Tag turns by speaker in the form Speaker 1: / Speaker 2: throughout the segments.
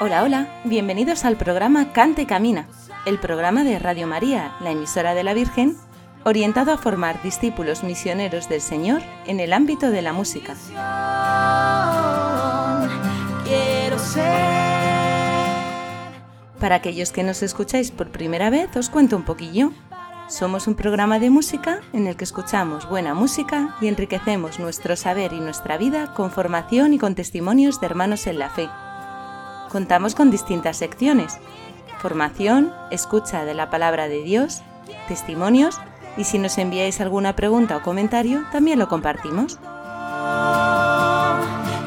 Speaker 1: Hola, hola, bienvenidos al programa Cante y Camina, el programa de Radio María, la emisora de la Virgen, orientado a formar discípulos misioneros del Señor en el ámbito de la música. Para aquellos que nos escucháis por primera vez, os cuento un poquillo. Somos un programa de música en el que escuchamos buena música y enriquecemos nuestro saber y nuestra vida con formación y con testimonios de hermanos en la fe contamos con distintas secciones. Formación, escucha de la palabra de Dios, testimonios y si nos enviáis alguna pregunta o comentario, también lo compartimos.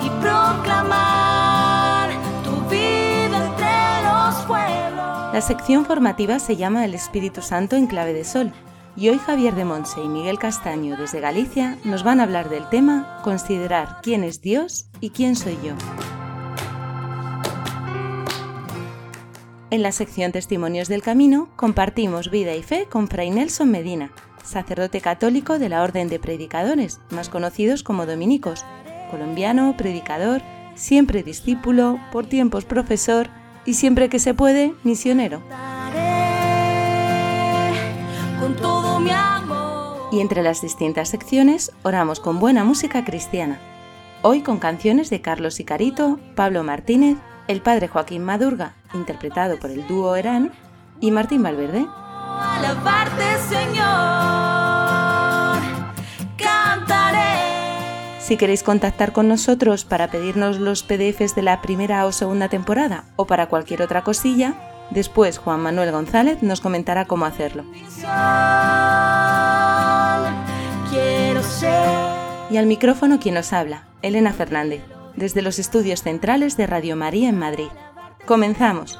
Speaker 2: Y proclamar tu vida entre los pueblos.
Speaker 1: La sección formativa se llama El Espíritu Santo en clave de sol y hoy Javier de Monse y Miguel Castaño desde Galicia nos van a hablar del tema Considerar quién es Dios y quién soy yo. En la sección Testimonios del Camino compartimos vida y fe con Fray Nelson Medina, sacerdote católico de la Orden de Predicadores, más conocidos como dominicos, colombiano, predicador, siempre discípulo, por tiempos profesor y siempre que se puede, misionero. Y entre las distintas secciones oramos con buena música cristiana. Hoy con canciones de Carlos Icarito, Pablo Martínez, el padre Joaquín Madurga, interpretado por el dúo Herán, y Martín Valverde.
Speaker 2: Alabarte, Señor. Cantaré.
Speaker 1: Si queréis contactar con nosotros para pedirnos los PDFs de la primera o segunda temporada o para cualquier otra cosilla, después Juan Manuel González nos comentará cómo hacerlo. Y al micrófono quien nos habla, Elena Fernández, desde los estudios centrales de Radio María en Madrid. Comenzamos.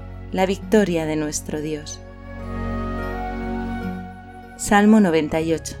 Speaker 1: la victoria de nuestro Dios. Salmo 98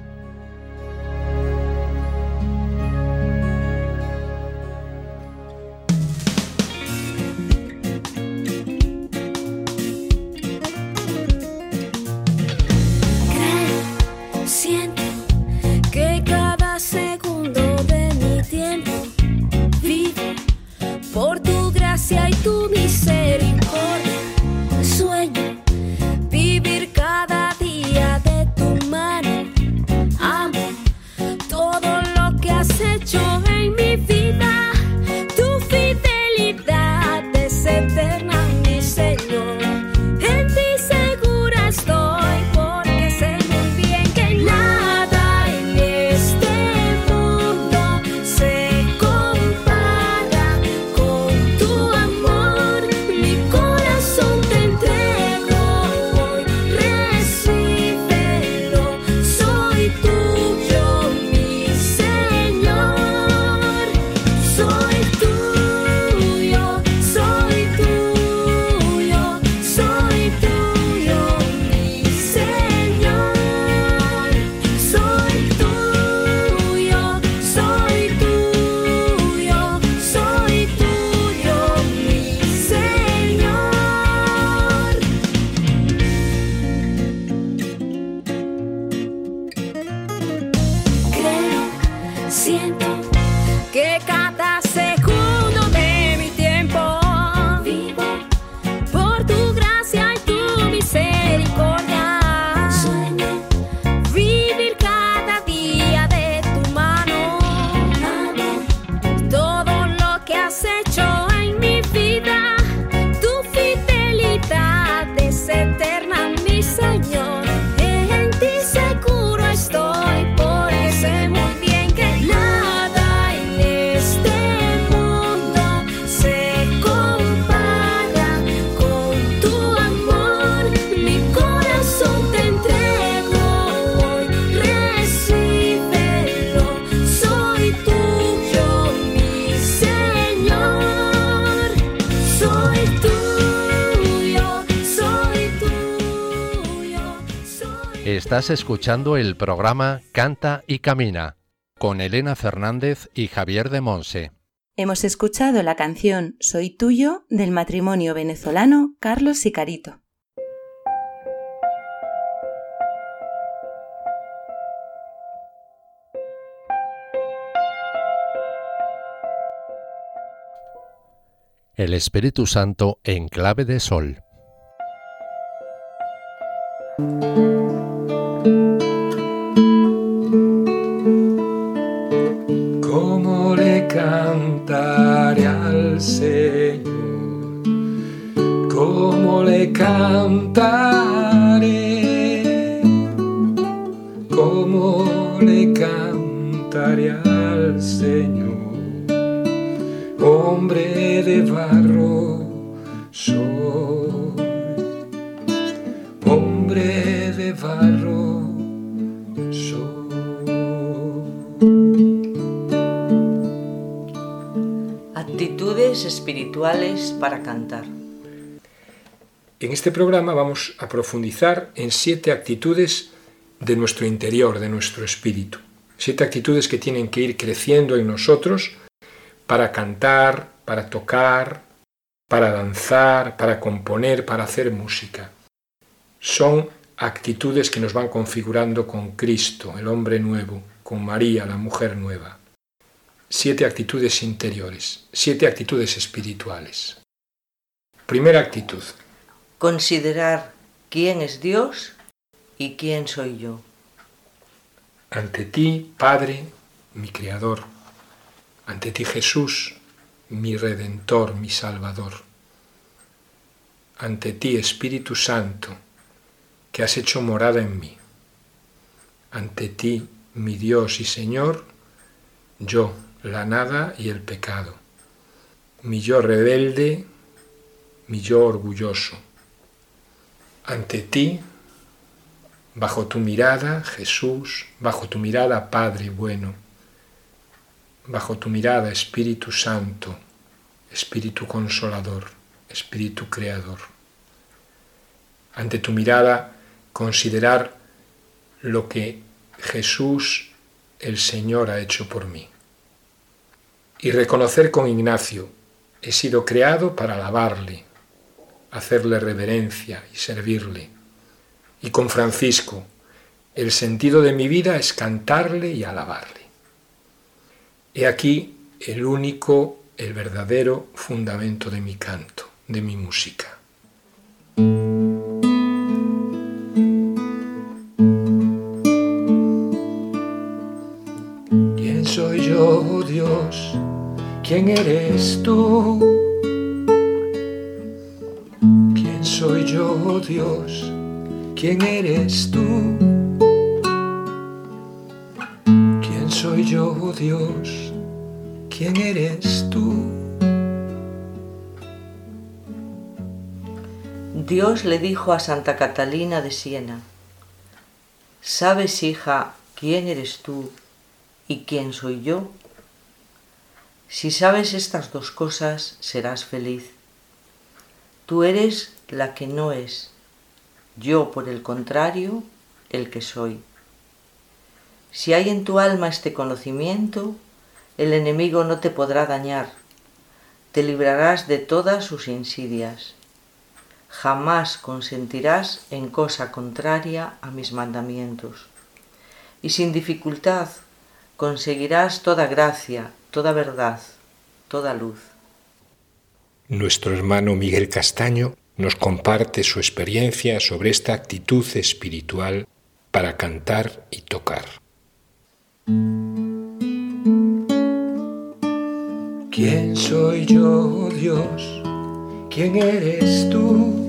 Speaker 3: Estás escuchando el programa Canta y Camina con Elena Fernández y Javier de Monse.
Speaker 1: Hemos escuchado la canción Soy tuyo del matrimonio venezolano Carlos y Carito.
Speaker 3: El Espíritu Santo en clave de sol.
Speaker 4: Este programa vamos a profundizar en siete actitudes de nuestro interior, de nuestro espíritu. Siete actitudes que tienen que ir creciendo en nosotros para cantar, para tocar, para danzar, para componer, para hacer música. Son actitudes que nos van configurando con Cristo, el hombre nuevo, con María, la mujer nueva. Siete actitudes interiores, siete actitudes espirituales. Primera actitud,
Speaker 5: Considerar quién es Dios y quién soy yo.
Speaker 4: ante ti, Padre, mi Creador, ante ti, Jesús, mi Redentor, mi Salvador, ante ti, Espíritu Santo, que has hecho morada en mí, ante ti, mi Dios y Señor, yo, la nada y el pecado, mi yo rebelde, mi yo orgulloso, ante ti, bajo tu mirada, Jesús, bajo tu mirada, Padre bueno, bajo tu mirada, Espíritu Santo, Espíritu Consolador, Espíritu Creador. Ante tu mirada, considerar lo que Jesús, el Señor, ha hecho por mí. Y reconocer con Ignacio, he sido creado para alabarle, hacerle reverencia y servirle. Y con Francisco, el sentido de mi vida es cantarle y alabarle. He aquí el único, el verdadero fundamento de mi canto, de mi música. ¿Quién soy yo, Dios? ¿Quién eres tú? Dios? ¿Quién eres tú? ¿Quién soy yo, Dios? ¿Quién eres tú?
Speaker 5: Dios le dijo a Santa Catalina de Siena, ¿sabes, hija, quién eres tú y quién soy yo? Si sabes estas dos cosas, serás feliz. Tú eres la que no es, yo, por el contrario, el que soy. Si hay en tu alma este conocimiento, el enemigo no te podrá dañar, te librarás de todas sus insidias. Jamás consentirás en cosa contraria a mis mandamientos. Y sin dificultad conseguirás toda gracia, toda verdad, toda luz.
Speaker 4: Nuestro hermano Miguel Castaño nos comparte su experiencia sobre esta actitud espiritual para cantar y tocar. ¿Quién soy yo, Dios? ¿Quién eres tú?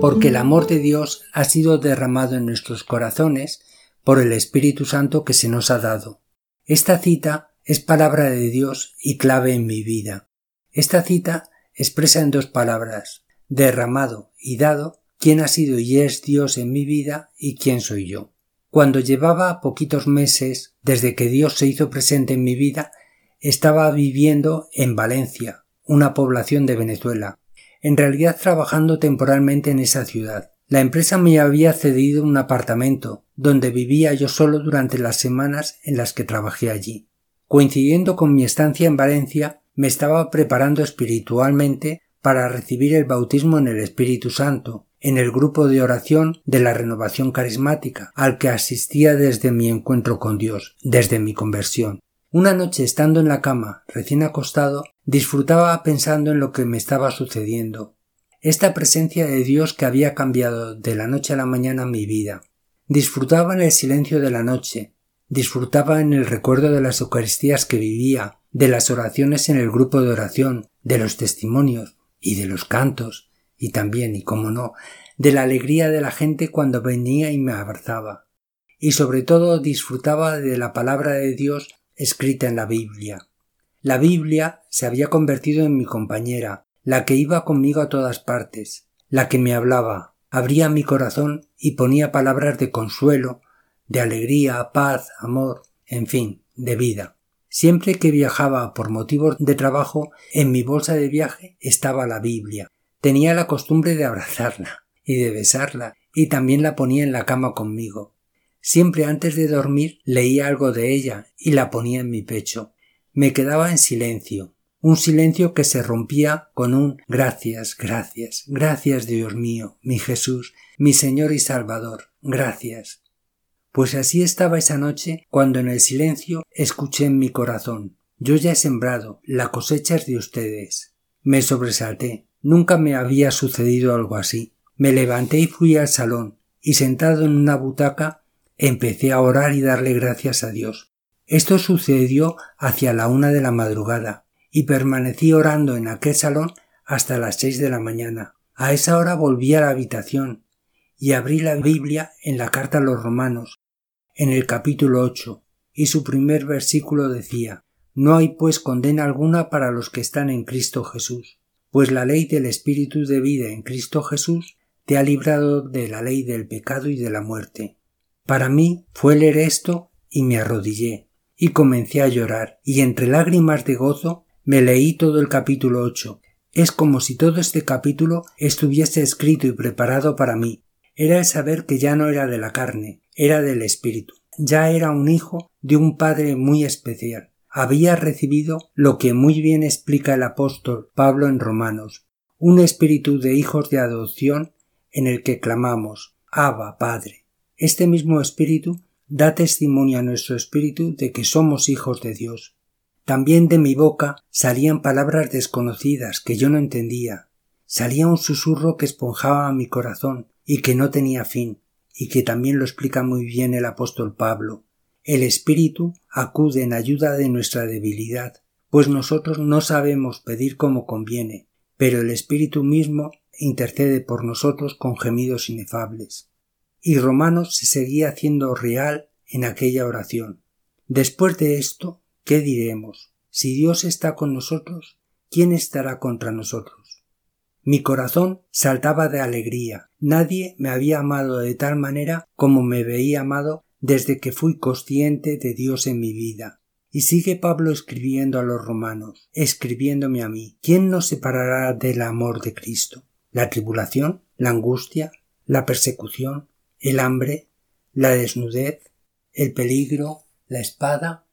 Speaker 6: porque el amor de Dios ha sido derramado en nuestros corazones por el Espíritu Santo que se nos ha dado. Esta cita es palabra de Dios y clave en mi vida. Esta cita expresa en dos palabras, derramado y dado, quién ha sido y es Dios en mi vida y quién soy yo. Cuando llevaba poquitos meses desde que Dios se hizo presente en mi vida, estaba viviendo en Valencia, una población de Venezuela, en realidad trabajando temporalmente en esa ciudad. La empresa me había cedido un apartamento, donde vivía yo solo durante las semanas en las que trabajé allí. Coincidiendo con mi estancia en Valencia, me estaba preparando espiritualmente para recibir el bautismo en el Espíritu Santo, en el grupo de oración de la renovación carismática, al que asistía desde mi encuentro con Dios, desde mi conversión. Una noche estando en la cama, recién acostado, disfrutaba pensando en lo que me estaba sucediendo, esta presencia de Dios que había cambiado de la noche a la mañana mi vida. Disfrutaba en el silencio de la noche, disfrutaba en el recuerdo de las Eucaristías que vivía, de las oraciones en el grupo de oración, de los testimonios y de los cantos, y también, y como no, de la alegría de la gente cuando venía y me abrazaba. Y sobre todo disfrutaba de la palabra de Dios escrita en la Biblia. La Biblia se había convertido en mi compañera, la que iba conmigo a todas partes, la que me hablaba, abría mi corazón y ponía palabras de consuelo, de alegría, paz, amor, en fin, de vida. Siempre que viajaba por motivos de trabajo, en mi bolsa de viaje estaba la Biblia. Tenía la costumbre de abrazarla y de besarla, y también la ponía en la cama conmigo. Siempre antes de dormir leía algo de ella y la ponía en mi pecho. Me quedaba en silencio, un silencio que se rompía con un gracias, gracias, gracias Dios mío, mi Jesús, mi Señor y Salvador, gracias. Pues así estaba esa noche cuando en el silencio escuché en mi corazón yo ya he sembrado, la cosecha es de ustedes. Me sobresalté, nunca me había sucedido algo así. Me levanté y fui al salón, y sentado en una butaca empecé a orar y darle gracias a Dios. Esto sucedió hacia la una de la madrugada, y permanecí orando en aquel salón hasta las seis de la mañana. A esa hora volví a la habitación y abrí la Biblia en la carta a los romanos, en el capítulo ocho, y su primer versículo decía No hay pues condena alguna para los que están en Cristo Jesús, pues la ley del Espíritu de vida en Cristo Jesús te ha librado de la ley del pecado y de la muerte. Para mí fue leer esto y me arrodillé, y comencé a llorar, y entre lágrimas de gozo me leí todo el capítulo ocho. Es como si todo este capítulo estuviese escrito y preparado para mí. Era el saber que ya no era de la carne, era del espíritu. Ya era un hijo de un padre muy especial. Había recibido lo que muy bien explica el apóstol Pablo en Romanos, un espíritu de hijos de adopción en el que clamamos Abba, Padre. Este mismo espíritu da testimonio a nuestro espíritu de que somos hijos de Dios. También de mi boca salían palabras desconocidas que yo no entendía. Salía un susurro que esponjaba mi corazón y que no tenía fin, y que también lo explica muy bien el apóstol Pablo. El Espíritu acude en ayuda de nuestra debilidad, pues nosotros no sabemos pedir como conviene, pero el Espíritu mismo intercede por nosotros con gemidos inefables. Y Romanos se seguía haciendo real en aquella oración. Después de esto, ¿Qué diremos? Si Dios está con nosotros, ¿quién estará contra nosotros? Mi corazón saltaba de alegría. Nadie me había amado de tal manera como me veía amado desde que fui consciente de Dios en mi vida. Y sigue Pablo escribiendo a los romanos, escribiéndome a mí. ¿Quién nos separará del amor de Cristo? ¿La tribulación? ¿La angustia? ¿La persecución? ¿El hambre? ¿La desnudez? ¿El peligro? ¿La espada?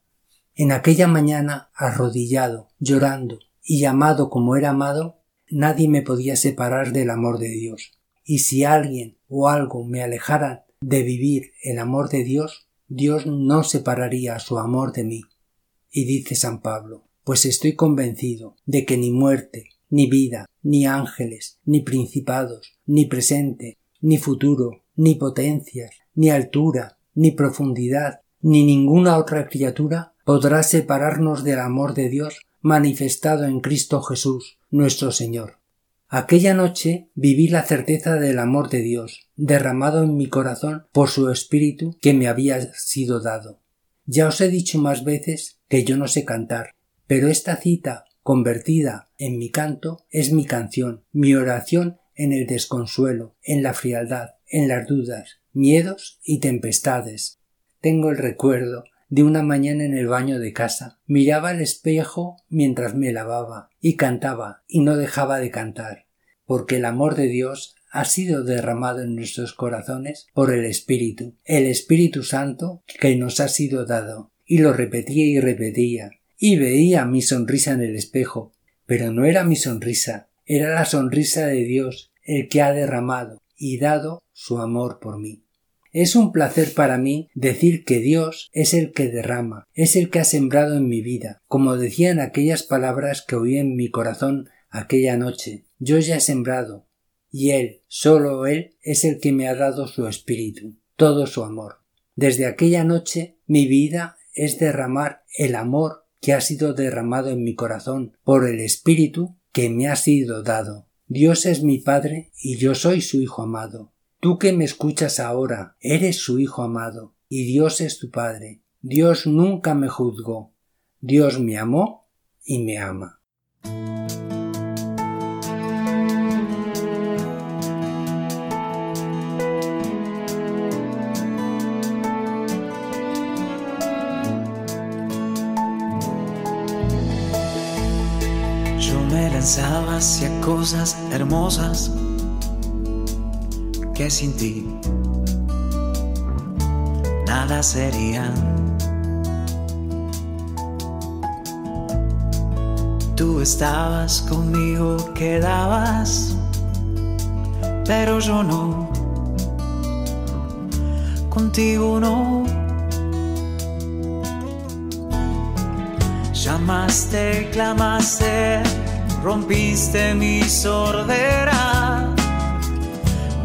Speaker 6: En aquella mañana, arrodillado, llorando y amado como era amado, nadie me podía separar del amor de Dios. Y si alguien o algo me alejara de vivir el amor de Dios, Dios no separaría su amor de mí. Y dice San Pablo, pues estoy convencido de que ni muerte, ni vida, ni ángeles, ni principados, ni presente, ni futuro, ni potencias, ni altura, ni profundidad, ni ninguna otra criatura podrá separarnos del amor de Dios manifestado en Cristo Jesús, nuestro Señor. Aquella noche viví la certeza del amor de Dios, derramado en mi corazón por su Espíritu que me había sido dado. Ya os he dicho más veces que yo no sé cantar, pero esta cita convertida en mi canto es mi canción, mi oración en el desconsuelo, en la frialdad, en las dudas, miedos y tempestades. Tengo el recuerdo de una mañana en el baño de casa. Miraba al espejo mientras me lavaba y cantaba y no dejaba de cantar, porque el amor de Dios ha sido derramado en nuestros corazones por el Espíritu, el Espíritu Santo que nos ha sido dado. Y lo repetía y repetía, y veía mi sonrisa en el espejo, pero no era mi sonrisa, era la sonrisa de Dios, el que ha derramado y dado su amor por mí. Es un placer para mí decir que Dios es el que derrama, es el que ha sembrado en mi vida, como decían aquellas palabras que oí en mi corazón aquella noche. Yo ya he sembrado, y Él, solo Él, es el que me ha dado su espíritu, todo su amor. Desde aquella noche mi vida es derramar el amor que ha sido derramado en mi corazón por el espíritu que me ha sido dado. Dios es mi Padre y yo soy su Hijo amado. Tú que me escuchas ahora, eres su Hijo amado, y Dios es tu Padre. Dios nunca me juzgó. Dios me amó y me ama.
Speaker 7: Yo me lanzaba hacia cosas hermosas que sin ti nada serían. Tú estabas conmigo, quedabas, pero yo no. Contigo no. Llamaste, clamaste, rompiste mi sordera.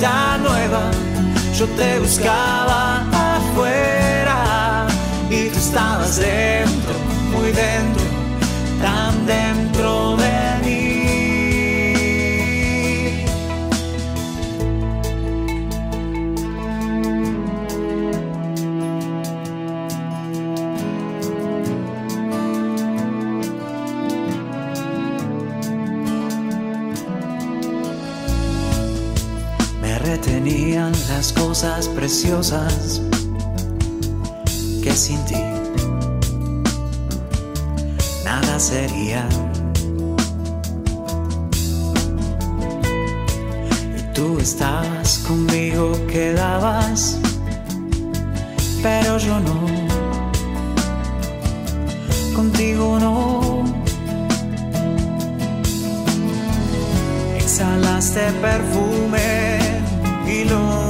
Speaker 7: nueva. Yo te buscaba afuera y tú estabas dentro, muy dentro, tan dentro de las cosas preciosas que sin ti nada sería. Y tú estabas conmigo, quedabas, pero yo no. Contigo no. Exhalaste perfume y lo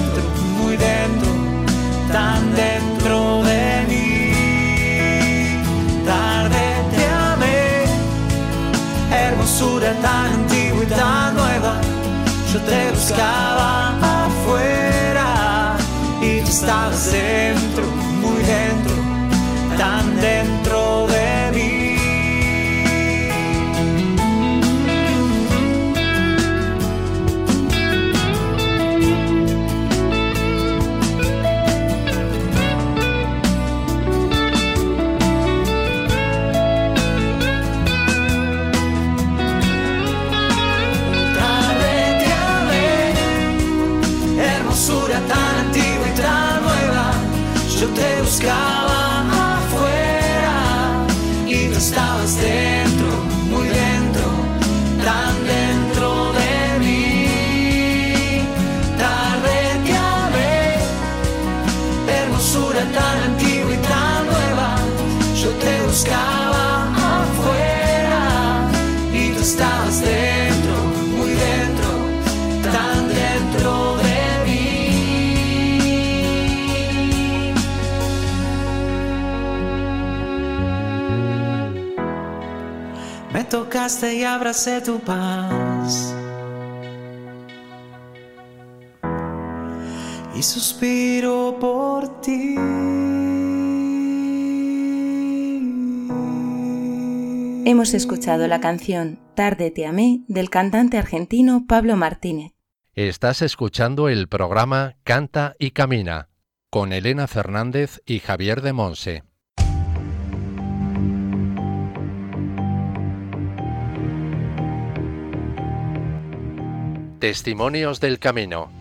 Speaker 7: hermosura tan antigua y tan nueva. Yo te buscaba afuera y tú estabas dentro, buscaba afuera y tú estabas dentro, muy dentro, tan dentro de mí. Tarde te amé, hermosura tan antigua y tan nueva. Yo te buscaba tocaste y abracé tu paz. Y suspiro por ti.
Speaker 1: Hemos escuchado la canción Tarde te amé del cantante argentino Pablo Martínez.
Speaker 3: Estás escuchando el programa Canta y Camina con Elena Fernández y Javier de Monse. Testimonios del Camino.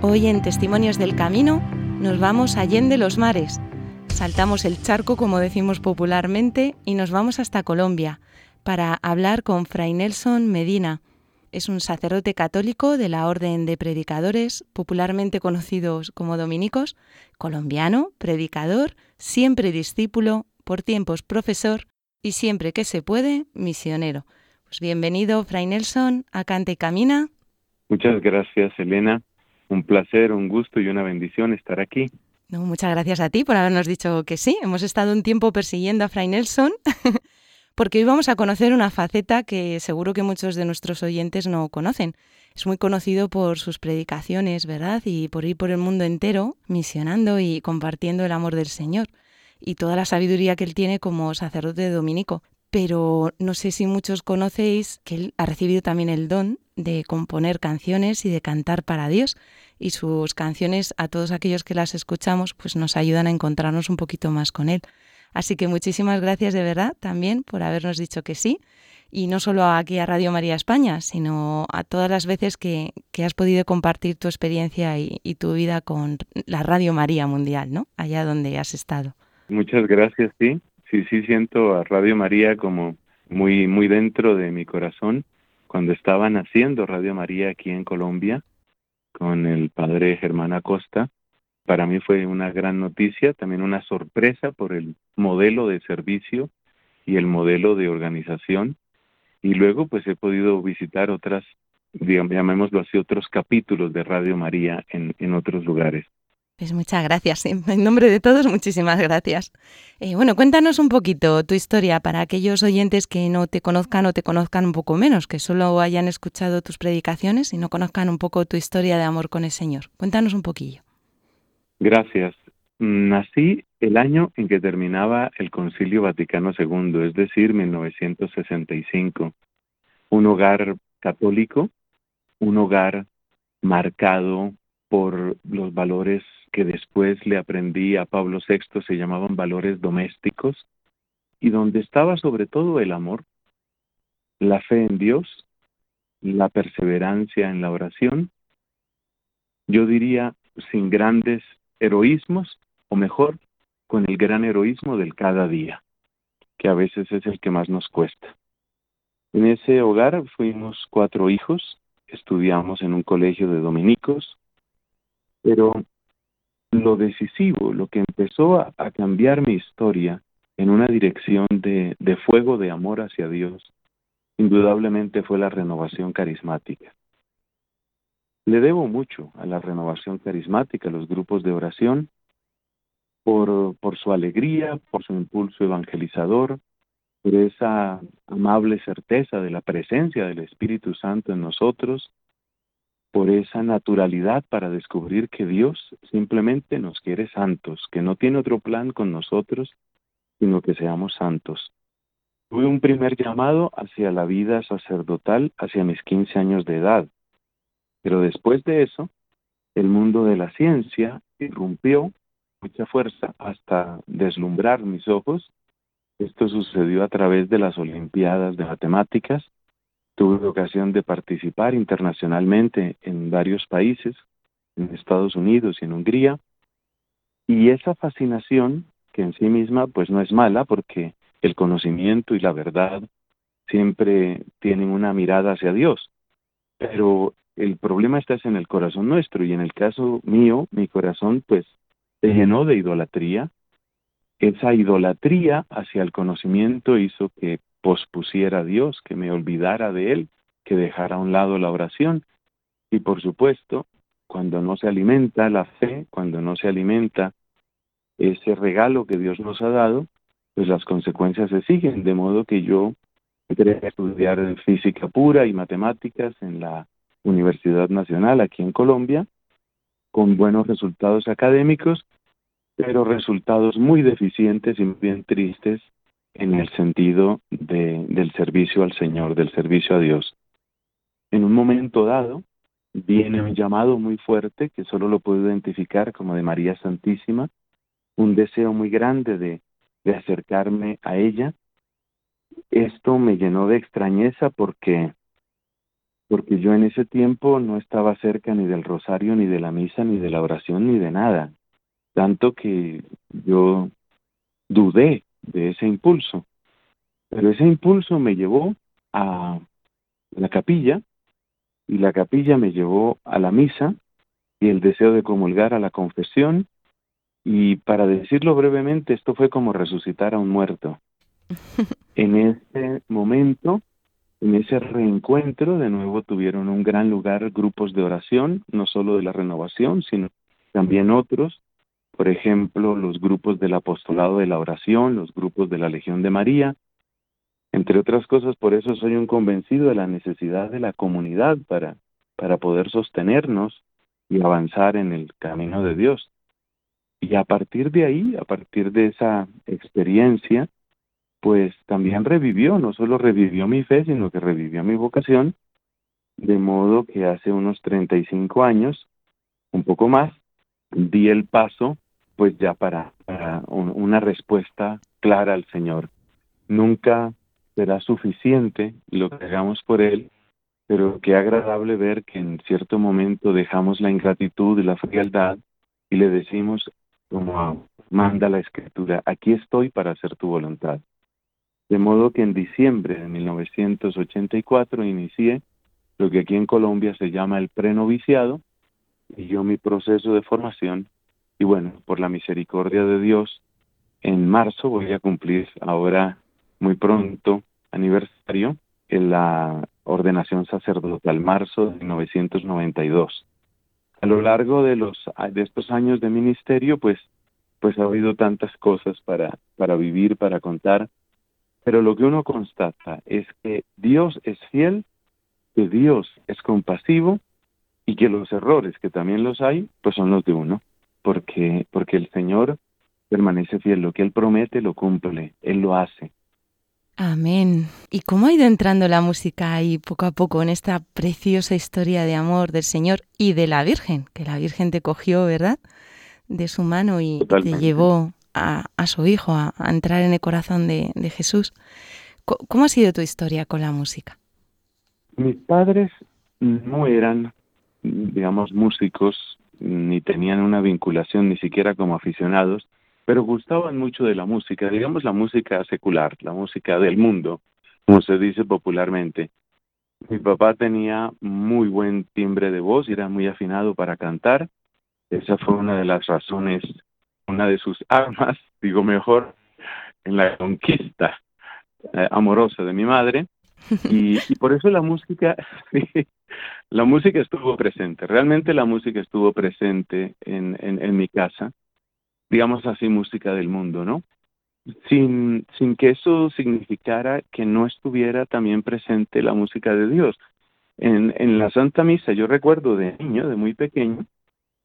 Speaker 1: Hoy en Testimonios del Camino nos vamos Allende los Mares. Saltamos el charco, como decimos popularmente, y nos vamos hasta Colombia para hablar con Fray Nelson Medina. Es un sacerdote católico de la Orden de Predicadores, popularmente conocidos como dominicos, colombiano, predicador, siempre discípulo, por tiempos profesor y siempre que se puede, misionero. Pues bienvenido, Fray Nelson, a Cante y Camina.
Speaker 8: Muchas gracias, Elena. Un placer, un gusto y una bendición estar aquí.
Speaker 1: No, muchas gracias a ti por habernos dicho que sí. Hemos estado un tiempo persiguiendo a Fray Nelson porque hoy vamos a conocer una faceta que seguro que muchos de nuestros oyentes no conocen. Es muy conocido por sus predicaciones, ¿verdad? Y por ir por el mundo entero misionando y compartiendo el amor del Señor y toda la sabiduría que él tiene como sacerdote dominico. Pero no sé si muchos conocéis que él ha recibido también el don de componer canciones y de cantar para Dios. Y sus canciones, a todos aquellos que las escuchamos, pues nos ayudan a encontrarnos un poquito más con él. Así que muchísimas gracias de verdad también por habernos dicho que sí. Y no solo aquí a Radio María España, sino a todas las veces que, has podido compartir tu experiencia y, y, tu vida con la Radio María Mundial, ¿no? Allá donde has estado.
Speaker 8: Muchas gracias, sí. Sí, sí siento a Radio María como muy, muy dentro de mi corazón. Cuando estaban haciendo Radio María aquí en Colombia, con el padre Germán Acosta, para mí fue una gran noticia, también una sorpresa por el modelo de servicio y el modelo de organización. Y luego pues he podido visitar otras, llamémoslo así, otros capítulos de Radio María en otros lugares.
Speaker 1: Pues muchas gracias. En nombre de todos, muchísimas gracias. Eh, bueno, cuéntanos un poquito tu historia para aquellos oyentes que no te conozcan o te conozcan un poco menos, que solo hayan escuchado tus predicaciones y no conozcan un poco tu historia de amor con el Señor. Cuéntanos un poquillo.
Speaker 8: Gracias. Nací el año en que terminaba el Concilio Vaticano II, es decir, 1965. Un hogar católico, un hogar marcado por los valores que después le aprendí a Pablo VI, se llamaban valores domésticos, y donde estaba sobre todo el amor, la fe en Dios, la perseverancia en la oración, yo diría sin grandes heroísmos, o mejor, con el gran heroísmo del cada día, que a veces es el que más nos cuesta. En ese hogar fuimos cuatro hijos, estudiamos en un colegio de dominicos, pero lo decisivo, lo que empezó a, cambiar mi historia en una dirección de, fuego de amor hacia Dios, indudablemente fue la renovación carismática. Le debo mucho a la renovación carismática, a los grupos de oración, por su alegría, por su impulso evangelizador, por esa amable certeza de la presencia del Espíritu Santo en nosotros, por esa naturalidad para descubrir que Dios simplemente nos quiere santos, que no tiene otro plan con nosotros, sino que seamos santos. Tuve un primer llamado hacia la vida sacerdotal hacia mis 15 años de edad. Pero después de eso, el mundo de la ciencia irrumpió mucha fuerza hasta deslumbrar mis ojos. Esto sucedió a través de las Olimpiadas de Matemáticas. Tuve ocasión de participar internacionalmente en varios países, en Estados Unidos y en Hungría. Y esa fascinación, que en sí misma pues no es mala porque el conocimiento y la verdad siempre tienen una mirada hacia Dios, pero el problema está en el corazón nuestro y en el caso mío, mi corazón pues se llenó de idolatría. Esa idolatría hacia el conocimiento hizo que pospusiera a Dios, que me olvidara de Él, que dejara a un lado la oración. Y por supuesto, cuando no se alimenta la fe, cuando no se alimenta ese regalo que Dios nos ha dado, pues las consecuencias se siguen, de modo que yo entré a estudiar física pura y matemáticas en la Universidad Nacional aquí en Colombia, con buenos resultados académicos, pero resultados muy deficientes y bien tristes en el sentido de, del servicio al Señor, del servicio a Dios. En un momento dado, viene un llamado muy fuerte que solo lo puedo identificar como de María Santísima, un deseo muy grande de, de acercarme a ella. Esto me llenó de extrañeza porque porque yo en ese tiempo no estaba cerca ni del rosario, ni de la misa, ni de la oración, ni de nada. Tanto que yo dudé de ese impulso. Pero ese impulso me llevó a la capilla y la capilla me llevó a la misa y el deseo de comulgar a la confesión y para decirlo brevemente, esto fue como resucitar a un muerto. En ese momento en ese reencuentro, de nuevo, tuvieron un gran lugar grupos de oración, no solo de la renovación, sino también otros, por ejemplo, los grupos del apostolado de la oración, los grupos de la Legión de María. Entre otras cosas, por eso soy un convencido de la necesidad de la comunidad para, para poder sostenernos y avanzar en el camino de Dios. Y a partir de ahí, a partir de esa experiencia, pues también revivió, no solo revivió mi fe, sino que revivió mi vocación, de modo que hace unos 35 años, un poco más, di el paso, pues ya para, una respuesta clara al Señor. Nunca será suficiente lo que hagamos por Él, pero qué agradable ver que en cierto momento dejamos la ingratitud y la frialdad y le decimos, como manda la Escritura, aquí estoy para hacer tu voluntad. De modo que en diciembre de 1984 inicié lo que aquí en Colombia se llama el prenoviciado y yo mi proceso de formación y bueno, por la misericordia de Dios, en marzo voy a cumplir ahora muy pronto aniversario en la ordenación sacerdotal, marzo de 1992. A lo largo de los de estos años de ministerio, pues pues ha habido tantas cosas para para vivir, para contar pero lo que uno constata es que Dios es fiel, que Dios es compasivo y que los errores, que también los hay, pues son los de uno, porque, porque el Señor permanece fiel, lo que Él promete lo cumple, Él lo hace.
Speaker 1: Amén. ¿Y cómo ha ido entrando la música ahí poco a poco en esta preciosa historia de amor del Señor y de la Virgen? Que la Virgen te cogió, ¿verdad? De su mano y te llevó a, su hijo, a, entrar en el corazón de, Jesús. ¿Cómo ha sido tu historia con la música?
Speaker 8: Mis padres no eran, digamos, músicos, ni tenían una vinculación ni siquiera como aficionados, pero gustaban mucho de la música, digamos la música secular, la música del mundo, como se dice popularmente. Mi papá tenía muy buen timbre de voz y era muy afinado para cantar. Esa fue una de las razones una de sus armas, digo mejor, en la conquista eh, amorosa de mi madre. Y, por eso la música, la música estuvo presente, realmente la música estuvo presente en, en, mi casa, digamos así, música del mundo, ¿no? Sin, sin que eso significara que no estuviera también presente la música de Dios. En, en la Santa Misa, yo recuerdo de niño, de muy pequeño,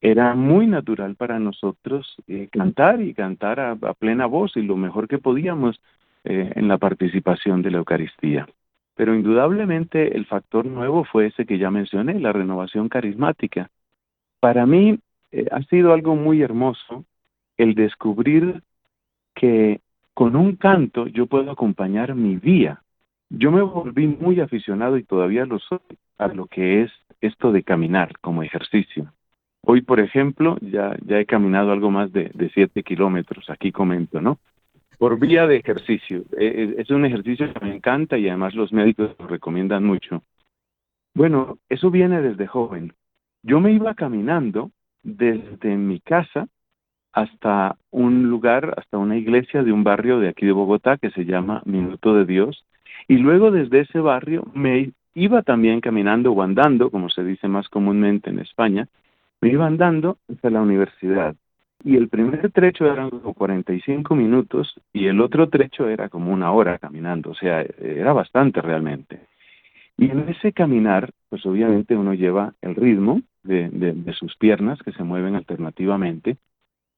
Speaker 8: era muy natural para nosotros eh, cantar y cantar a, plena voz y lo mejor que podíamos eh, en la participación de la Eucaristía. Pero indudablemente el factor nuevo fue ese que ya mencioné, la renovación carismática. Para mí eh, ha sido algo muy hermoso el descubrir que con un canto yo puedo acompañar mi día. Yo me volví muy aficionado y todavía lo soy a lo que es esto de caminar como ejercicio. Hoy, por ejemplo, ya, ya he caminado algo más de, de siete kilómetros, aquí comento, ¿no? Por vía de ejercicio. E, e, es un ejercicio que me encanta y además los médicos lo recomiendan mucho. Bueno, eso viene desde joven. Yo me iba caminando desde mi casa hasta un lugar, hasta una iglesia de un barrio de aquí de Bogotá que se llama Minuto de Dios. Y luego desde ese barrio me iba también caminando o andando, como se dice más comúnmente en España, me iba andando hasta la universidad. Y el primer trecho eran como 45 minutos y el otro trecho era como una hora caminando, o sea, era bastante realmente. Y en ese caminar, pues obviamente uno lleva el ritmo de, de, sus piernas que se mueven alternativamente.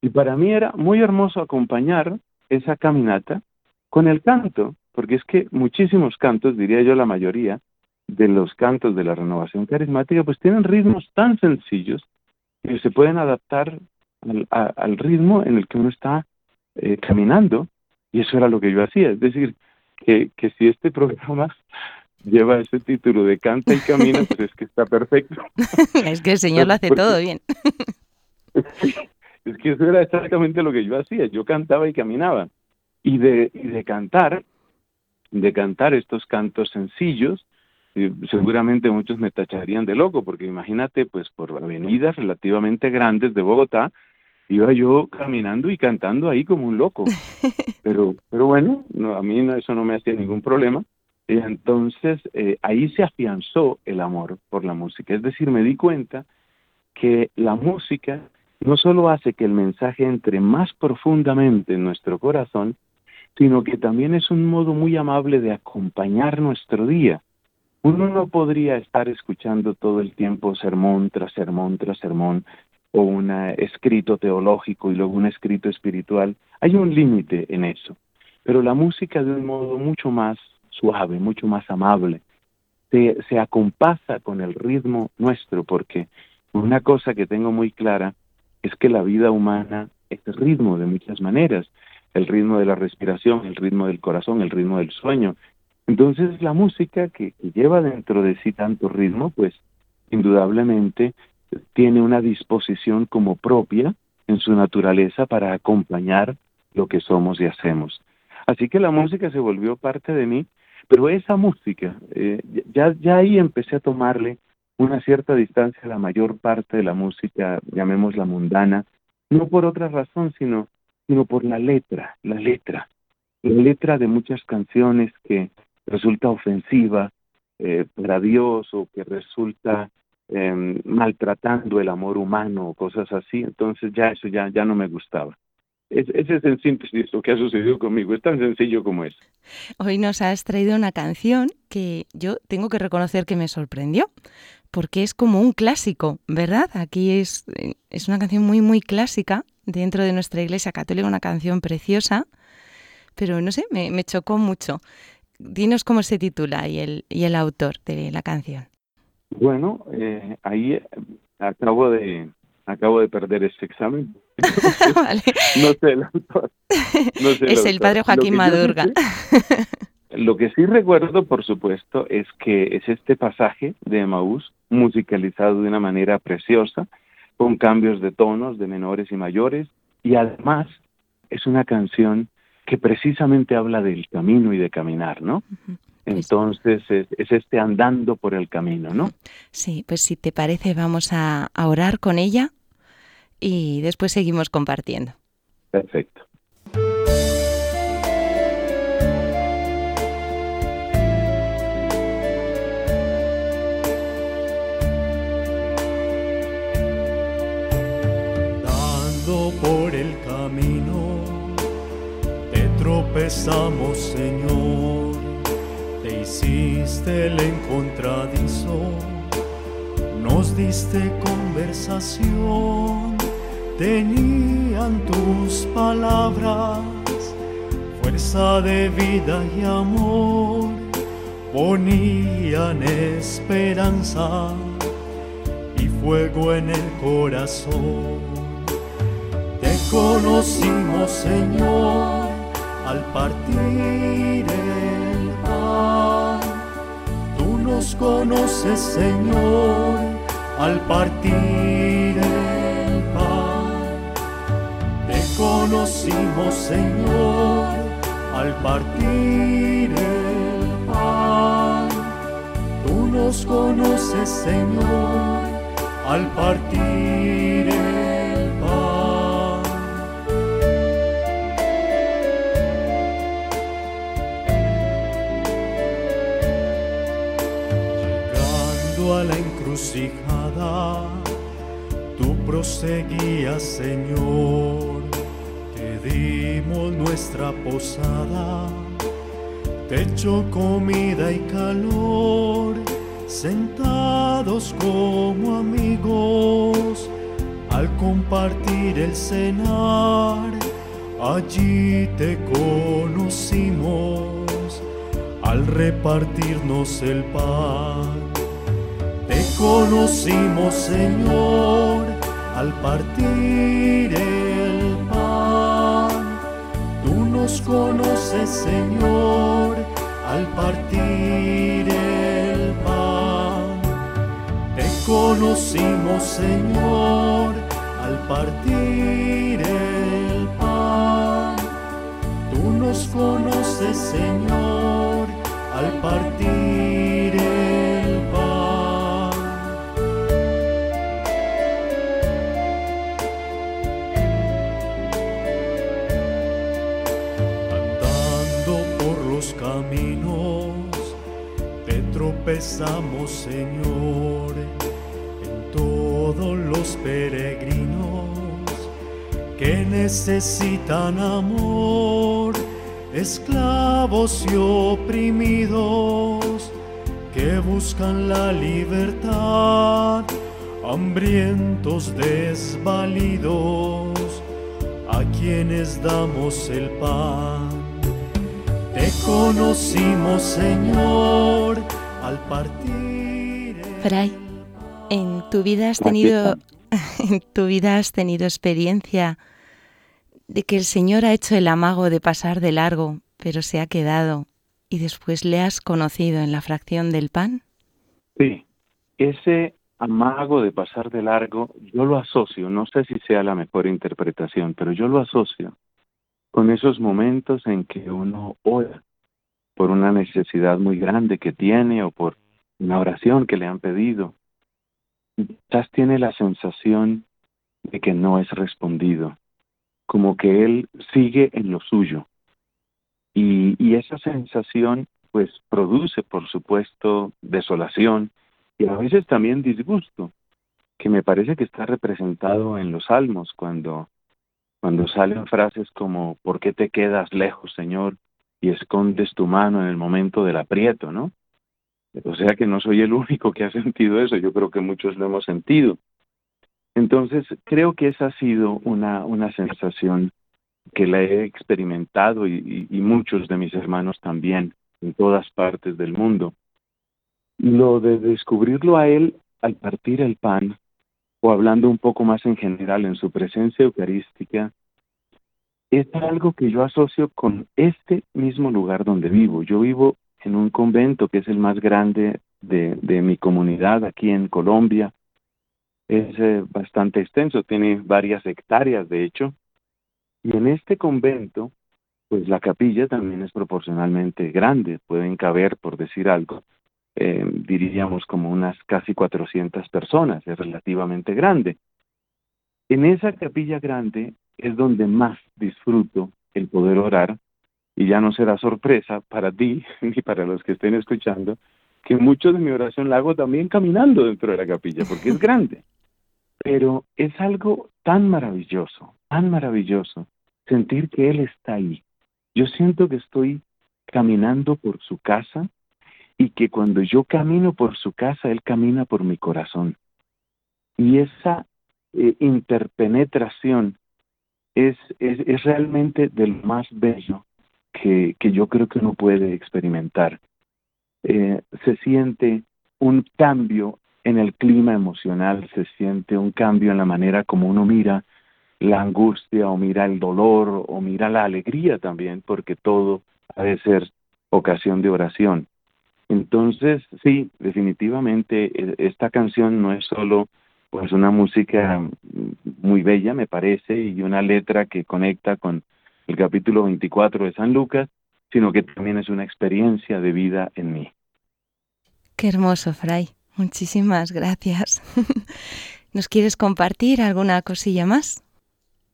Speaker 8: Y para mí era muy hermoso acompañar esa caminata con el canto, porque es que muchísimos cantos, diría yo la mayoría, de los cantos de la renovación carismática, pues tienen ritmos tan sencillos que se pueden adaptar al, ritmo en el que uno está eh, caminando. Y eso era lo que yo hacía. Es decir, que, que si este programa lleva ese título de canta y camina, pues es que está perfecto.
Speaker 1: es que el Señor lo hace todo bien.
Speaker 8: es que eso era exactamente lo que yo hacía. Yo cantaba y caminaba. Y de, y de cantar, de cantar estos cantos sencillos, seguramente muchos me tacharían de loco, porque imagínate, pues por avenidas relativamente grandes de Bogotá, iba yo caminando y cantando ahí como un loco. Pero, pero bueno, no, a mí no, eso no me hacía ningún problema. Y entonces eh, ahí se afianzó el amor por la música. Es decir, me di cuenta que la música no solo hace que el mensaje entre más profundamente en nuestro corazón, sino que también es un modo muy amable de acompañar nuestro día. Uno no podría estar escuchando todo el tiempo sermón tras sermón tras sermón o un escrito teológico y luego un escrito espiritual. Hay un límite en eso. Pero la música de un modo mucho más suave, mucho más amable. Se, se acompasa con el ritmo nuestro, porque una cosa que tengo muy clara es que la vida humana es ritmo de muchas maneras, el ritmo de la respiración, el ritmo del corazón, el ritmo del sueño. Entonces la música que, que lleva dentro de sí tanto ritmo, pues indudablemente tiene una disposición como propia en su naturaleza para acompañar lo que somos y hacemos. Así que la música se volvió parte de mí pero esa música, eh, ya, ya ahí empecé a tomarle una cierta distancia a la mayor parte de la música, llamémosla mundana, no por otra razón, sino, sino por la letra, la letra, la letra de muchas canciones que resulta ofensiva eh, para Dios o que resulta eh, maltratando el amor humano o cosas así, entonces ya eso ya, ya no me gustaba. Es, ese es en síntesis lo que ha sucedido conmigo, es tan sencillo como es.
Speaker 1: Hoy nos has traído una canción que yo tengo que reconocer que me sorprendió, porque es como un clásico, ¿verdad? Aquí es, es una canción muy, muy clásica dentro de nuestra iglesia católica, una canción preciosa, pero no sé, me, me chocó mucho. Dinos cómo se titula y el, y el autor de la canción.
Speaker 8: Bueno, eh, ahí acabo de, acabo de perder ese examen. No sé el autor.
Speaker 1: es el, padre Joaquín Madurga.
Speaker 8: lo que sí recuerdo, por supuesto, es que es este pasaje de Maús musicalizado de una manera preciosa, con cambios de tonos de menores y mayores, y además es una canción que precisamente habla del camino y de caminar, ¿no? Entonces es, este andando por el camino, ¿no?
Speaker 1: Sí, pues si te parece vamos a, orar con ella y después seguimos compartiendo.
Speaker 8: Perfecto.
Speaker 9: Dando por el camino, te tropezamos, Señor hiciste el encontradizo, nos diste conversación, tenían tus palabras, fuerza de vida y amor, ponían esperanza y fuego en el corazón. Te conocimos, Señor, al partir nos conoces, Señor, al partir el pan. Te conocimos, Señor, al partir el pan. Tú nos conoces, Señor, al partir el pan. Encrucijada, tu seguías, Señor, te dimos nuestra posada, techo, comida y calor, sentados como amigos, al compartir el cenar, allí te conocimos, al repartirnos el pan conocimos, Señor, al partir el pan. Tú nos conoces, Señor, al partir el pan. Te conocimos, Señor, al partir el pan. Tú nos conoces, Señor, al partir Besamos, Señor, en todos los peregrinos que necesitan amor, esclavos y oprimidos que buscan la libertad, hambrientos, desvalidos, a quienes damos el pan. Te conocimos, Señor.
Speaker 1: Fray, en tu vida has tenido en tu vida has tenido experiencia de que el Señor ha hecho el amago de pasar de largo, pero se ha quedado y después le has conocido en la fracción del pan?
Speaker 8: Sí, ese amago de pasar de largo, yo lo asocio, no sé si sea la mejor interpretación, pero yo lo asocio con esos momentos en que uno ora por una necesidad muy grande que tiene o por una oración que le han pedido. Quizás tiene la sensación de que no es respondido, como que él sigue en lo suyo. Y, y esa sensación pues produce, por supuesto, desolación y a veces también disgusto, que me parece que está representado en los salmos cuando, cuando salen frases como ¿por qué te quedas lejos, Señor? Y escondes tu mano en el momento del aprieto, ¿no? O sea que no soy el único que ha sentido eso, yo creo que muchos lo hemos sentido. Entonces, creo que esa ha sido una, una sensación que la he experimentado y, y, muchos de mis hermanos también en todas partes del mundo. Lo de descubrirlo a él al partir el pan, o hablando un poco más en general en su presencia eucarística, es algo que yo asocio con este mismo lugar donde vivo. Yo vivo en un convento que es el más grande de, de mi comunidad aquí en Colombia. Es eh, bastante extenso, tiene varias hectáreas de hecho. Y en este convento, pues la capilla también es proporcionalmente grande, pueden caber, por decir algo, eh, diríamos como unas casi 400 personas, es relativamente grande. En esa capilla grande es donde más disfruto el poder orar y ya no será sorpresa para ti ni para los que estén escuchando que mucho de mi oración la hago también caminando dentro de la capilla porque es grande. Pero es algo tan maravilloso, tan maravilloso sentir que Él está ahí. Yo siento que estoy caminando por su casa y que cuando yo camino por su casa, Él camina por mi corazón. Y esa eh, interpenetración es, es, es realmente del más bello que, que, yo creo que uno puede experimentar. Eh, se siente un cambio en el clima emocional, se siente un cambio en la manera como uno mira la angustia o mira el dolor o mira la alegría también, porque todo ha de ser ocasión de oración. Entonces, sí, definitivamente e, esta canción no es solo pues una música muy bella, me parece, y una letra que conecta con el capítulo 24 de San Lucas, sino que también es una experiencia de vida en mí.
Speaker 1: Qué hermoso, Fray. Muchísimas gracias. ¿Nos quieres compartir alguna cosilla más?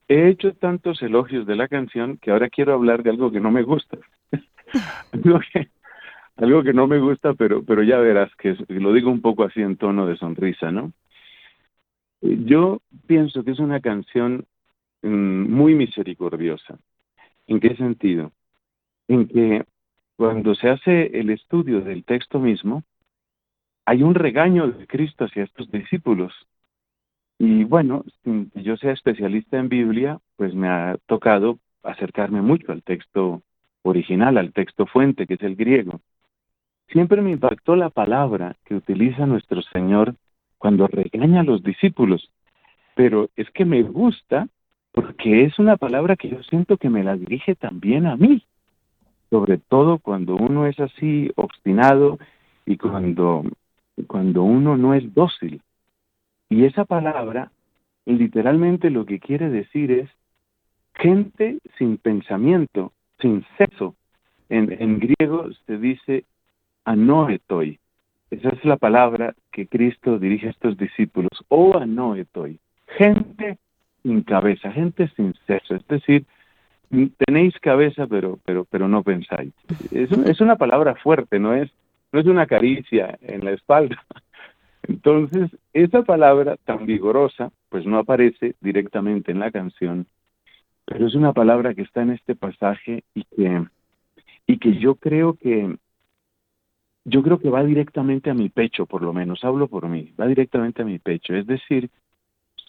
Speaker 8: He hecho tantos elogios de la canción que ahora quiero hablar de algo que no me gusta. algo, que, algo que no me gusta, pero, pero ya verás que lo digo un poco así en tono de sonrisa, ¿no? Yo pienso que es una canción mm, muy misericordiosa. ¿En qué sentido? En que cuando se hace el estudio del texto mismo, hay un regaño de Cristo hacia estos discípulos. Y bueno, sin que yo sea especialista en Biblia, pues me ha tocado acercarme mucho al texto original, al texto fuente, que es el griego. Siempre me impactó la palabra que utiliza nuestro Señor cuando regaña a los discípulos, pero es que me gusta porque es una palabra que yo siento que me la dirige también a mí, sobre todo cuando uno es así obstinado y cuando, cuando uno no es dócil. Y esa palabra literalmente lo que quiere decir es gente sin pensamiento, sin sexo. En, en griego se dice anoetoi. Esa es la palabra que Cristo dirige a estos discípulos. O anoetoi. Gente sin cabeza, gente sin sexo. Es decir, tenéis cabeza pero pero pero no pensáis. Es, es una palabra fuerte, no es no es una caricia en la espalda. Entonces, esa palabra tan vigorosa, pues no aparece directamente en la canción, pero es una palabra que está en este pasaje y que, y que yo creo que yo creo que va directamente a mi pecho, por lo menos, hablo por mí, va directamente a mi pecho. Es decir,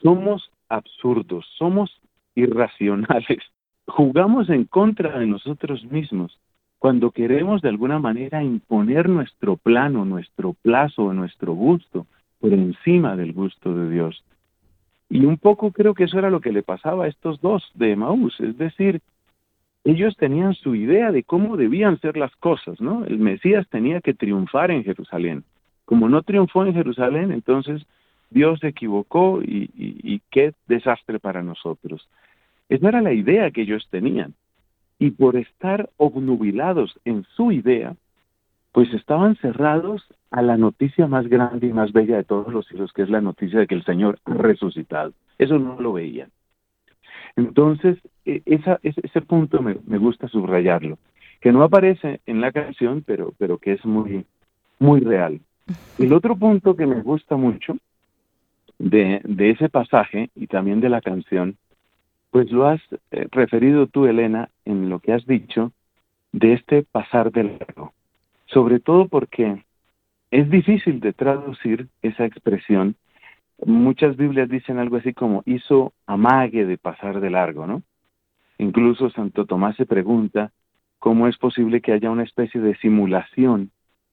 Speaker 8: somos absurdos, somos irracionales, jugamos en contra de nosotros mismos cuando queremos de alguna manera imponer nuestro plano, nuestro plazo, nuestro gusto por encima del gusto de Dios. Y un poco creo que eso era lo que le pasaba a estos dos de Maús, es decir, ellos tenían su idea de cómo debían ser las cosas, ¿no? El Mesías tenía que triunfar en Jerusalén. Como no triunfó en Jerusalén, entonces Dios se equivocó y, qué desastre para nosotros. Esa era la idea que ellos tenían. Y por estar obnubilados en su idea, pues estaban cerrados a la noticia más grande y más bella de todos los siglos, que es la noticia de que el Señor ha resucitado. Eso no lo veían. Entonces, e, esa, ese punto me, gusta subrayarlo, que no aparece en la canción, pero, pero que es muy, muy real. El otro punto que me gusta mucho de, de ese pasaje y también de la canción, pues lo has eh, referido tú, Elena, en lo que has dicho de este pasar del largo sobre todo porque es difícil de traducir esa expresión. Muchas Biblias dicen algo así como hizo amague de pasar de largo, ¿no? Incluso Santo Tomás se pregunta cómo es posible que haya una especie de simulación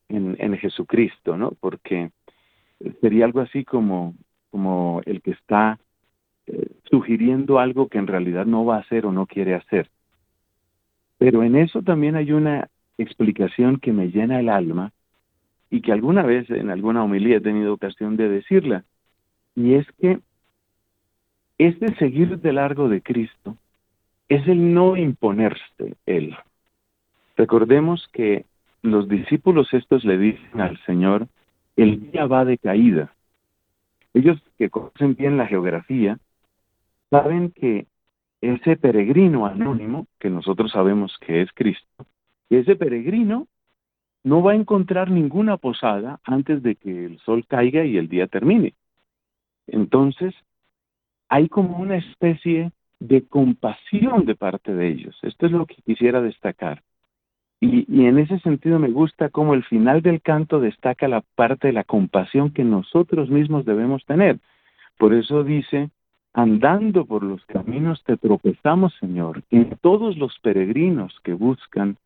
Speaker 8: en, en Jesucristo, ¿no? Porque sería algo así como, como el que está eh, sugiriendo algo que en realidad no va a hacer o no quiere hacer. Pero en eso también hay una explicación que me llena el alma y que alguna vez en alguna homilía he tenido ocasión de decirla, y es que este seguir de largo de Cristo es el no imponerse Él. Recordemos que los discípulos estos le dicen al Señor, el día va de caída. Ellos que conocen bien la geografía, saben que ese peregrino anónimo, que nosotros sabemos que es Cristo, ese peregrino no va a encontrar ninguna posada antes de que el sol caiga y el día termine. Entonces, hay como una especie de compasión de parte de ellos. Esto es lo que quisiera destacar. Y, en ese sentido me gusta cómo el final del canto destaca la parte de la compasión que nosotros mismos debemos tener. Por eso dice, andando por los caminos te tropezamos, Señor, en todos los peregrinos que buscan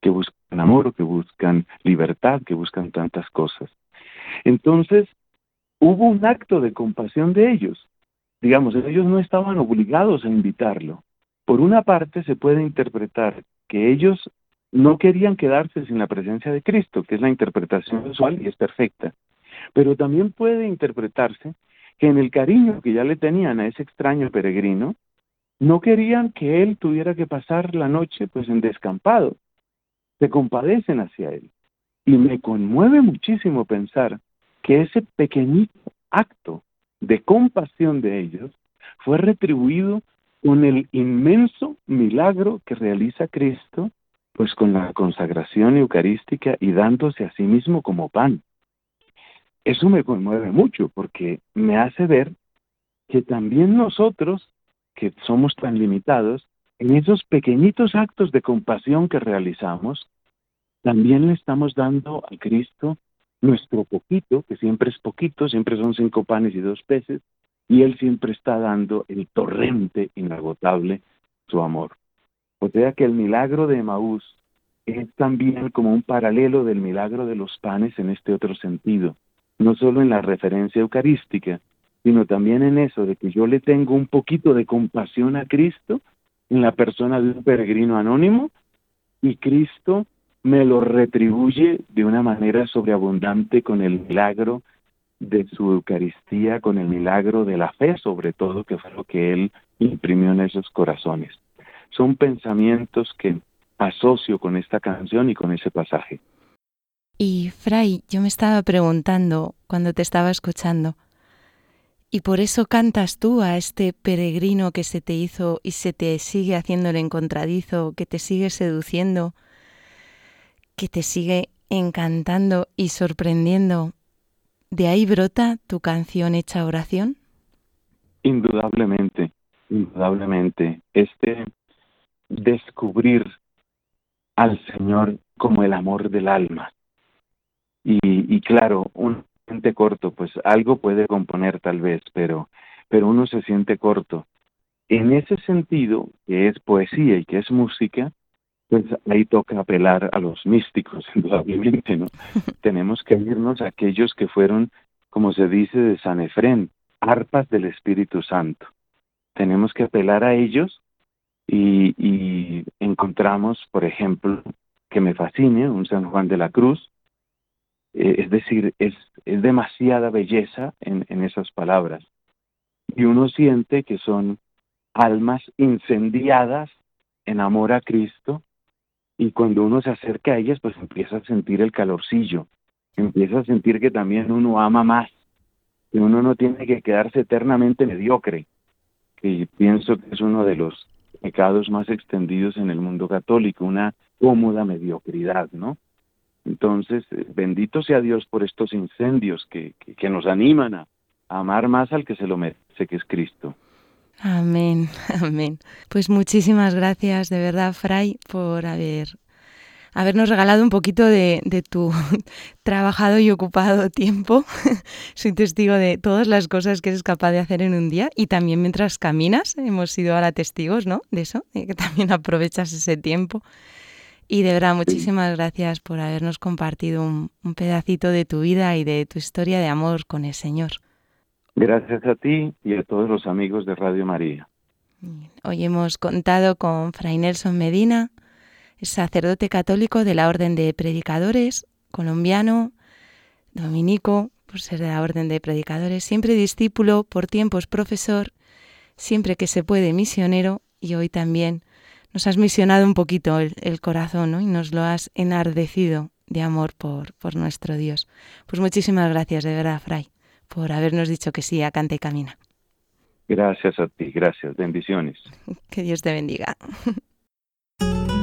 Speaker 8: que buscan amor, que buscan libertad, que buscan tantas cosas. Entonces, hubo un acto de compasión de ellos. Digamos, ellos no estaban obligados a invitarlo. Por una parte, se puede interpretar que ellos no querían quedarse sin la presencia de Cristo, que es la interpretación usual y es perfecta. Pero también puede interpretarse que en el cariño que ya le tenían a ese extraño peregrino, no querían que él tuviera que pasar la noche pues en descampado, se compadecen hacia Él. Y me conmueve muchísimo pensar que ese pequeñito acto de compasión de ellos fue retribuido con el inmenso milagro que realiza Cristo, pues con la consagración eucarística y dándose a sí mismo como pan. Eso me conmueve mucho porque me hace ver que también nosotros, que somos tan limitados, en esos pequeñitos actos de compasión que realizamos, también le estamos dando a Cristo nuestro poquito, que siempre es poquito, siempre son cinco panes y dos peces, y Él siempre está dando el torrente inagotable, su amor. O sea que el milagro de Maús es también como un paralelo del milagro de los panes en este otro sentido, no solo en la referencia eucarística, sino también en eso de que yo le tengo un poquito de compasión a Cristo en la persona de un peregrino anónimo y Cristo me lo retribuye de una manera sobreabundante con el milagro de su Eucaristía, con el milagro de la fe sobre todo, que fue lo que Él imprimió en esos corazones. Son pensamientos que asocio con esta canción y con ese pasaje.
Speaker 1: Y Fray, yo me estaba preguntando cuando te estaba escuchando, ¿y por eso cantas tú a este peregrino que se te hizo y se te sigue haciendo el encontradizo, que te sigue seduciendo, que te sigue encantando y sorprendiendo? ¿De ahí brota tu canción hecha oración?
Speaker 8: Indudablemente, indudablemente. Este descubrir al Señor como el amor del alma. Y, y claro, un siente corto, pues algo puede componer tal vez, pero, pero uno se siente corto. En ese sentido, que es poesía y que es música, pues ahí toca apelar a los místicos, indudablemente, ¿no? Tenemos que irnos a aquellos que fueron, como se dice de San Efrén, arpas del Espíritu Santo. Tenemos que apelar a ellos y, y encontramos, por ejemplo, que me fascine, un San Juan de la Cruz, eh, es decir, es, es demasiada belleza en, en esas palabras. Y uno siente que son almas incendiadas en amor a Cristo y cuando uno se acerca a ellas, pues empieza a sentir el calorcillo, empieza a sentir que también uno ama más, que uno no tiene que quedarse eternamente mediocre, que pienso que es uno de los pecados más extendidos en el mundo católico, una cómoda mediocridad, ¿no? Entonces, eh, bendito sea Dios por estos incendios que, que, que nos animan a, a amar más al que se lo merece, que es Cristo.
Speaker 1: Amén, amén. Pues muchísimas gracias de verdad, Fray, por haber habernos regalado un poquito de, tu trabajado y ocupado tiempo. Soy testigo de todas las cosas que eres capaz de hacer en un día y también mientras caminas. Hemos sido ahora testigos, ¿no? De eso, de que también aprovechas ese tiempo. Y de verdad, muchísimas gracias por habernos compartido un pedacito de tu vida y de tu historia de amor con el Señor.
Speaker 8: Gracias a ti y a todos los amigos de Radio María.
Speaker 1: Hoy hemos contado con Fray Nelson Medina, sacerdote católico de la Orden de Predicadores, colombiano, dominico, por ser de la Orden de Predicadores, siempre discípulo, por tiempos profesor, siempre que se puede misionero y hoy también nos has misionado un poquito el, corazón ¿no? y nos lo has enardecido de amor por, por nuestro Dios. Pues muchísimas gracias, de verdad, Fray por habernos dicho que sí a Canta y Camina.
Speaker 8: Gracias a ti, gracias, bendiciones.
Speaker 1: Que Dios te bendiga.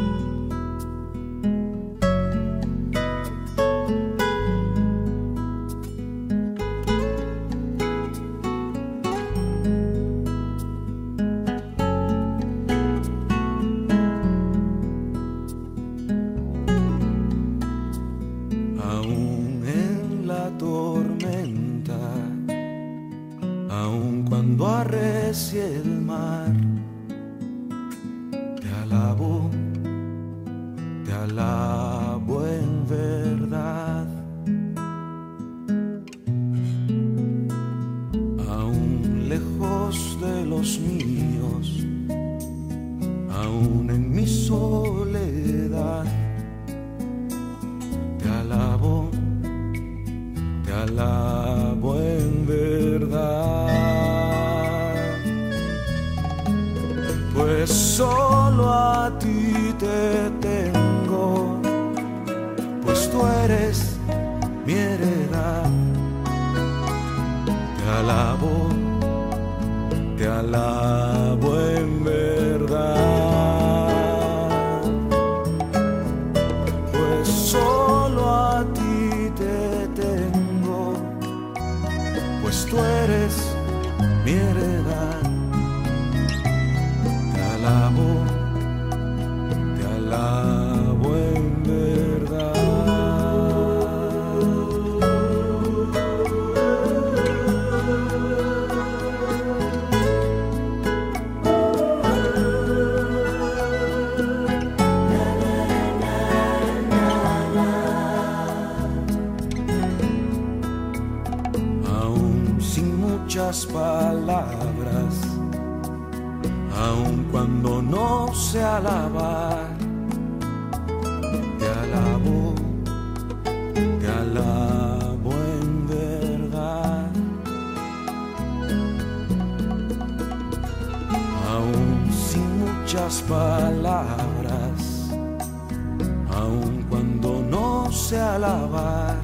Speaker 7: muchas palabras, aun cuando no sé alabar,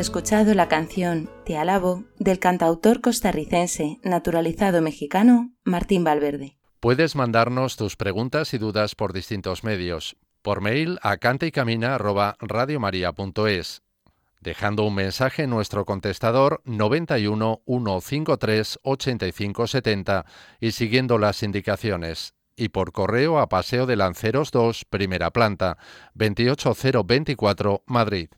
Speaker 1: escuchado la canción Te alabo del cantautor costarricense naturalizado mexicano Martín Valverde.
Speaker 3: Puedes mandarnos tus preguntas y dudas por distintos medios. Por mail a cantaycamina@radiomaria.es, dejando un mensaje en nuestro contestador 91 153 85 70 y siguiendo las indicaciones. Y por correo a Paseo de Lanceros 2, primera planta, 28024, Madrid.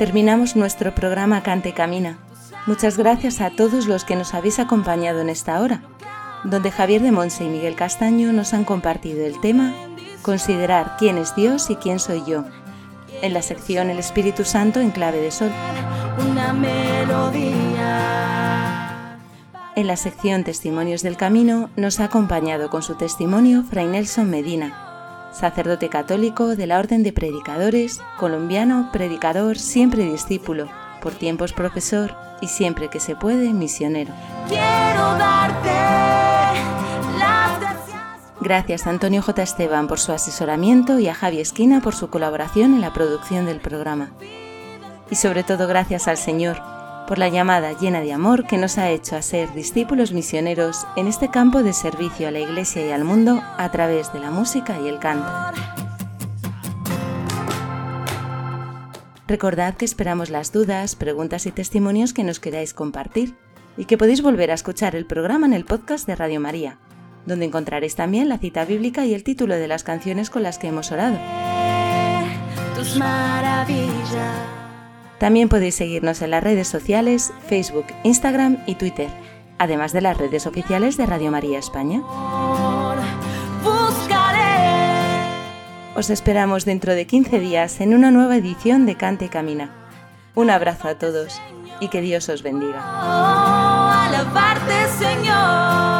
Speaker 1: Terminamos nuestro programa Cante y Camina. Muchas gracias a todos los que nos habéis acompañado en esta hora, donde Javier de Monse y Miguel Castaño nos han compartido el tema Considerar quién es Dios y quién soy yo, en la sección El Espíritu Santo en clave de sol.
Speaker 2: una melodía.
Speaker 1: En la sección Testimonios del Camino nos ha acompañado con su testimonio Fray Nelson Medina, sacerdote católico de la Orden de Predicadores, colombiano, predicador, siempre discípulo, por tiempos profesor y siempre que se puede misionero.
Speaker 2: Quiero darte las gracias.
Speaker 1: Gracias a Antonio J. Esteban por su asesoramiento y a Javi Esquina por su colaboración en la producción del programa. Y sobre todo gracias al Señor por la llamada llena de amor que nos ha hecho a ser discípulos misioneros en este campo de servicio a la Iglesia y al mundo a través de la música y el canto. Recordad que esperamos las dudas, preguntas y testimonios que nos queráis compartir y que podéis volver a escuchar el programa en el podcast de Radio María, donde encontraréis también la cita bíblica y el título de las canciones con las que hemos orado. También podéis seguirnos en las redes sociales, Facebook, Instagram y Twitter, además de las redes oficiales de Radio María España. Os esperamos dentro de 15 días en una nueva edición de Cante y Camina. Un abrazo a todos y que Dios os bendiga.
Speaker 2: alabarte, Señor.